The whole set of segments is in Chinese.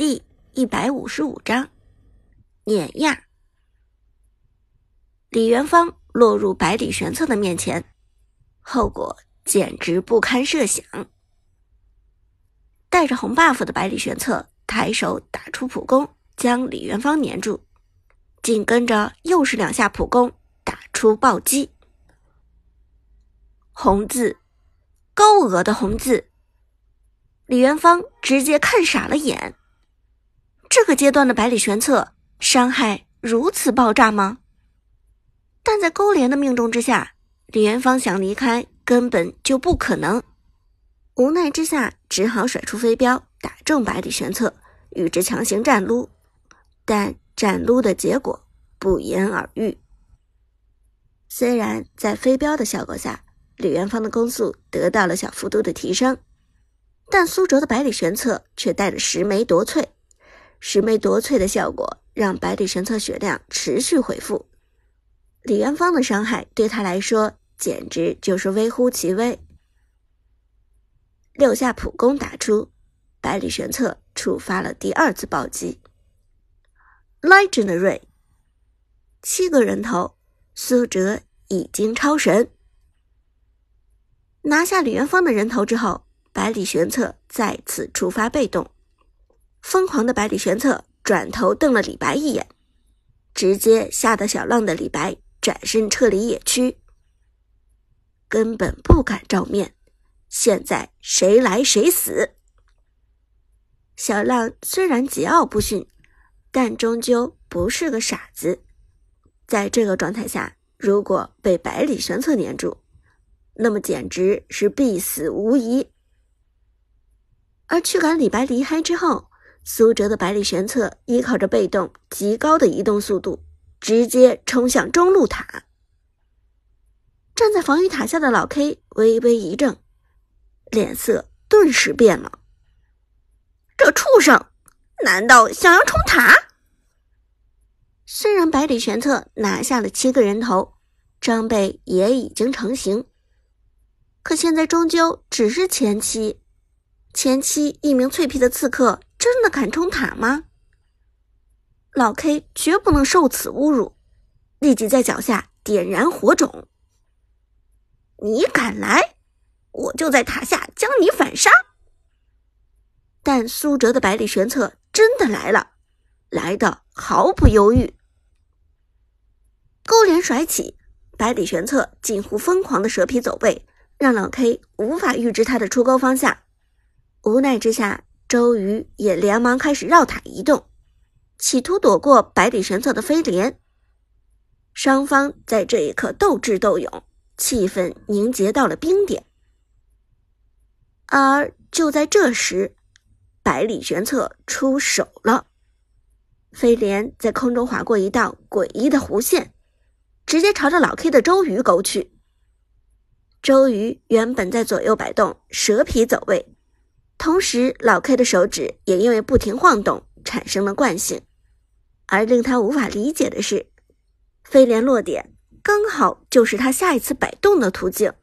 第一百五十五章碾压。李元芳落入百里玄策的面前，后果简直不堪设想。带着红 buff 的百里玄策抬手打出普攻，将李元芳粘住，紧跟着又是两下普攻，打出暴击。红字，高额的红字。李元芳直接看傻了眼。这个阶段的百里玄策伤害如此爆炸吗？但在勾连的命中之下，李元芳想离开根本就不可能。无奈之下，只好甩出飞镖打中百里玄策，与之强行战撸。但战撸的结果不言而喻。虽然在飞镖的效果下，李元芳的攻速得到了小幅度的提升。但苏哲的百里玄策却带着十枚夺萃，十枚夺萃的效果让百里玄策血量持续恢复。李元芳的伤害对他来说简直就是微乎其微。六下普攻打出，百里玄策触发了第二次暴击。Legendary，七个人头，苏哲已经超神。拿下李元芳的人头之后。百里玄策再次触发被动，疯狂的百里玄策转头瞪了李白一眼，直接吓得小浪的李白转身撤离野区，根本不敢照面。现在谁来谁死。小浪虽然桀骜不驯，但终究不是个傻子，在这个状态下，如果被百里玄策粘住，那么简直是必死无疑。而驱赶李白离开之后，苏哲的百里玄策依靠着被动极高的移动速度，直接冲向中路塔。站在防御塔下的老 K 微微一怔，脸色顿时变了。这畜生，难道想要冲塔？虽然百里玄策拿下了七个人头，装备也已经成型，可现在终究只是前期。前期一名脆皮的刺客真的敢冲塔吗？老 K 绝不能受此侮辱，立即在脚下点燃火种。你敢来，我就在塔下将你反杀。但苏哲的百里玄策真的来了，来的毫不犹豫。勾连甩起，百里玄策近乎疯狂的蛇皮走位，让老 K 无法预知他的出钩方向。无奈之下，周瑜也连忙开始绕塔移动，企图躲过百里玄策的飞镰。双方在这一刻斗智斗勇，气氛凝结到了冰点。而就在这时，百里玄策出手了，飞镰在空中划过一道诡异的弧线，直接朝着老 K 的周瑜勾去。周瑜原本在左右摆动，蛇皮走位。同时，老 K 的手指也因为不停晃动产生了惯性，而令他无法理解的是，飞镰落点刚好就是他下一次摆动的途径。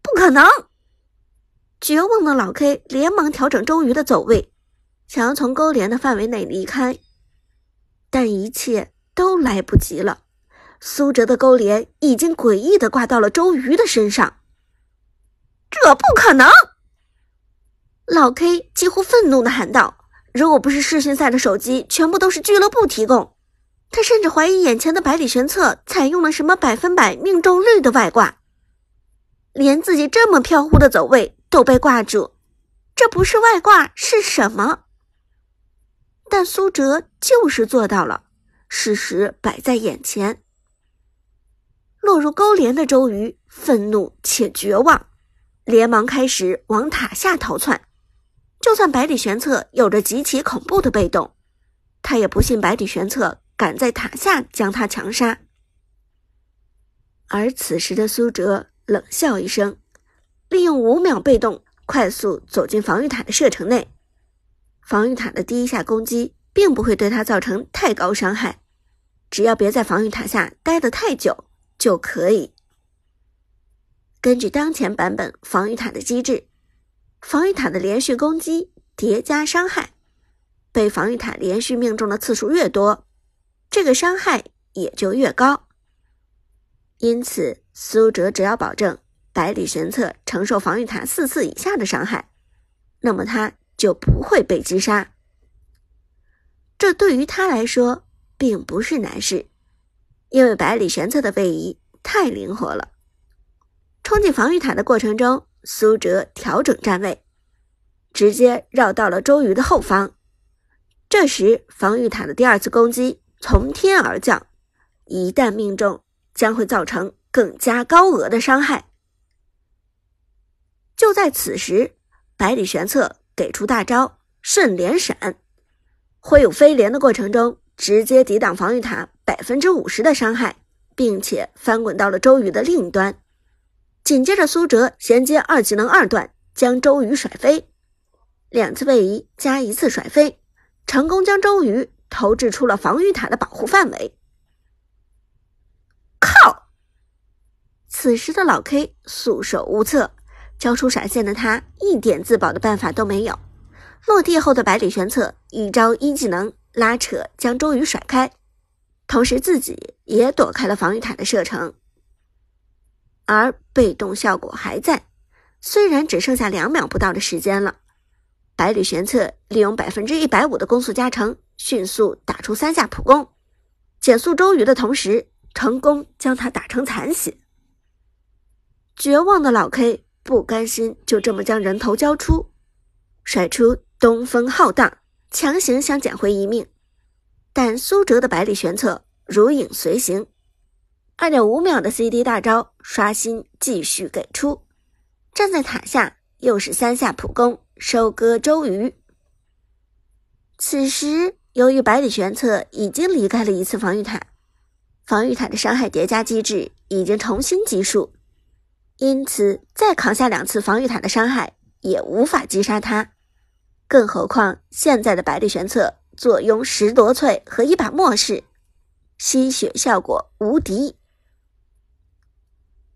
不可能！绝望的老 K 连忙调整周瑜的走位，想要从勾连的范围内离开，但一切都来不及了。苏哲的勾连已经诡异的挂到了周瑜的身上，这不可能！老 K 几乎愤怒的喊道：“如果不是世训赛的手机全部都是俱乐部提供，他甚至怀疑眼前的百里玄策采用了什么百分百命中率的外挂，连自己这么飘忽的走位都被挂住，这不是外挂是什么？”但苏哲就是做到了，事实摆在眼前。落入勾连的周瑜愤怒且绝望，连忙开始往塔下逃窜。就算百里玄策有着极其恐怖的被动，他也不信百里玄策敢在塔下将他强杀。而此时的苏哲冷笑一声，利用五秒被动快速走进防御塔的射程内。防御塔的第一下攻击并不会对他造成太高伤害，只要别在防御塔下待得太久就可以。根据当前版本防御塔的机制。防御塔的连续攻击叠加伤害，被防御塔连续命中的次数越多，这个伤害也就越高。因此，苏哲只要保证百里玄策承受防御塔四次以下的伤害，那么他就不会被击杀。这对于他来说并不是难事，因为百里玄策的位移太灵活了。冲进防御塔的过程中，苏哲调整站位，直接绕到了周瑜的后方。这时，防御塔的第二次攻击从天而降，一旦命中，将会造成更加高额的伤害。就在此时，百里玄策给出大招“顺连闪”，挥舞飞镰的过程中，直接抵挡防御塔百分之五十的伤害，并且翻滚到了周瑜的另一端。紧接着，苏哲衔接二技能二段，将周瑜甩飞，两次位移加一次甩飞。成功将周瑜投掷出了防御塔的保护范围。靠！此时的老 K 束手无策，交出闪现的他一点自保的办法都没有。落地后的百里玄策一招一技能拉扯将周瑜甩开，同时自己也躲开了防御塔的射程。而被动效果还在，虽然只剩下两秒不到的时间了。百里玄策利用百分之一百五的攻速加成，迅速打出三下普攻，减速周瑜的同时，成功将他打成残血。绝望的老 K 不甘心就这么将人头交出，甩出东风浩荡，强行想捡回一命。但苏哲的百里玄策如影随形，二点五秒的 CD 大招刷新继续给出，站在塔下又是三下普攻。收割周瑜。此时，由于百里玄策已经离开了一次防御塔，防御塔的伤害叠加机制已经重新计数，因此再扛下两次防御塔的伤害也无法击杀他。更何况现在的百里玄策坐拥十夺萃和一把末世，吸血效果无敌。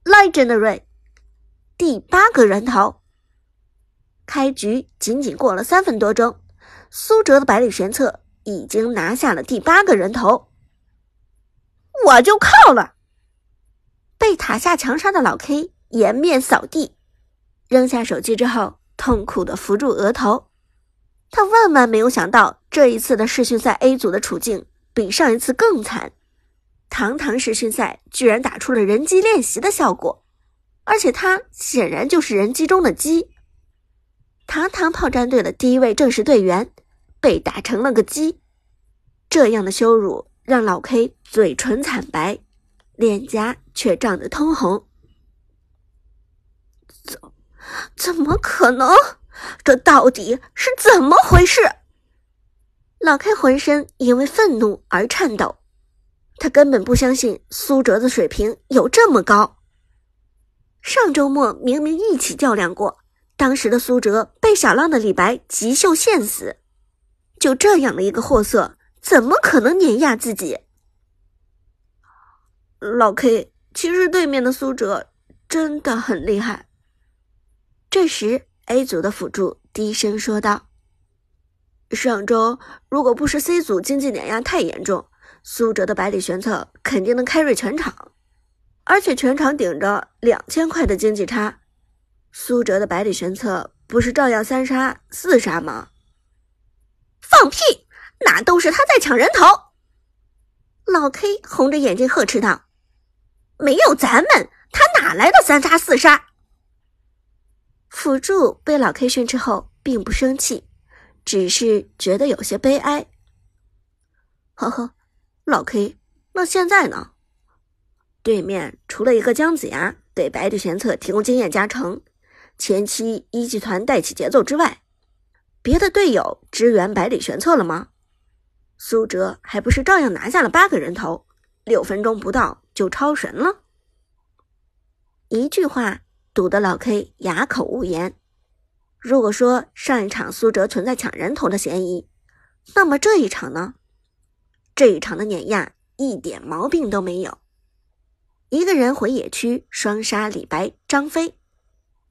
Legendary，第八个人头。开局仅仅过了三分多钟，苏哲的百里玄策已经拿下了第八个人头。我就靠了！被塔下强杀的老 K 颜面扫地，扔下手机之后，痛苦的扶住额头。他万万没有想到，这一次的世训赛 A 组的处境比上一次更惨。堂堂实训赛居然打出了人机练习的效果，而且他显然就是人机中的鸡。堂堂炮战队的第一位正式队员被打成了个鸡，这样的羞辱让老 K 嘴唇惨白，脸颊却涨得通红。怎怎么可能？这到底是怎么回事？老 K 浑身因为愤怒而颤抖，他根本不相信苏哲的水平有这么高。上周末明明一起较量过。当时的苏哲被小浪的李白急秀陷死，就这样的一个货色，怎么可能碾压自己？老 K，其实对面的苏哲真的很厉害。这时，A 组的辅助低声说道：“上周如果不是 C 组经济碾压太严重，苏哲的百里玄策肯定能开瑞全场，而且全场顶着两千块的经济差。”苏哲的百里玄策不是照样三杀四杀吗？放屁！那都是他在抢人头。老 K 红着眼睛呵斥道：“没有咱们，他哪来的三杀四杀？”辅助被老 K 训斥后，并不生气，只是觉得有些悲哀。呵呵，老 K，那现在呢？对面除了一个姜子牙给百里玄策提供经验加成。前期一级团带起节奏之外，别的队友支援百里玄策了吗？苏哲还不是照样拿下了八个人头，六分钟不到就超神了。一句话堵得老 K 哑口无言。如果说上一场苏哲存在抢人头的嫌疑，那么这一场呢？这一场的碾压一点毛病都没有。一个人回野区双杀李白、张飞。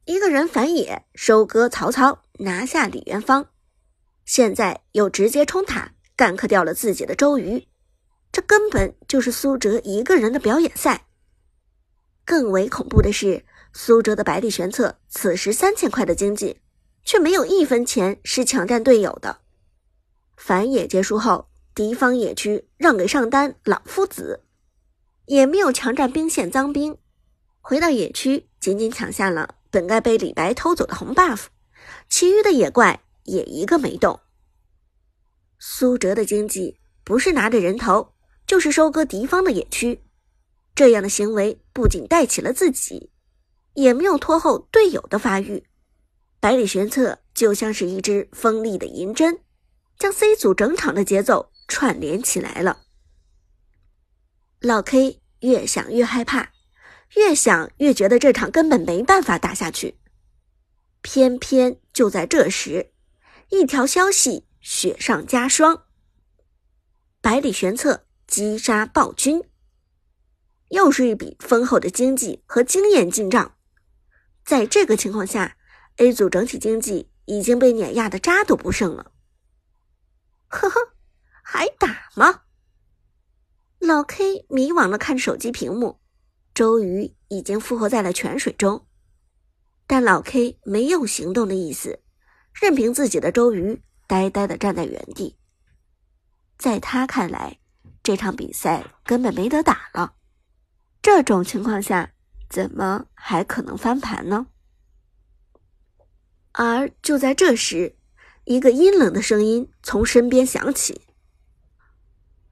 一个人反野收割曹操，拿下李元芳，现在又直接冲塔干克掉了自己的周瑜，这根本就是苏哲一个人的表演赛。更为恐怖的是，苏哲的百里玄策此时三千块的经济，却没有一分钱是抢占队友的。反野结束后，敌方野区让给上单老夫子，也没有强占兵线脏兵，回到野区仅仅抢下了本该被李白偷走的红 buff，其余的野怪也一个没动。苏哲的经济不是拿着人头，就是收割敌方的野区，这样的行为不仅带起了自己，也没有拖后队友的发育。百里玄策就像是一支锋利的银针。将 C 组整场的节奏串联起来了。老 K 越想越害怕，越想越觉得这场根本没办法打下去。偏偏就在这时，一条消息雪上加霜：百里玄策击杀暴君。又是一笔丰厚的经济和经验进账。在这个情况下，A 组整体经济已经被碾压的渣都不剩了。呵呵，还打吗？老 K 迷惘的看手机屏幕，周瑜已经复活在了泉水中，但老 K 没有行动的意思，任凭自己的周瑜呆呆的站在原地。在他看来，这场比赛根本没得打了。这种情况下，怎么还可能翻盘呢？而就在这时。一个阴冷的声音从身边响起：“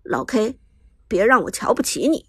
老 K，别让我瞧不起你。”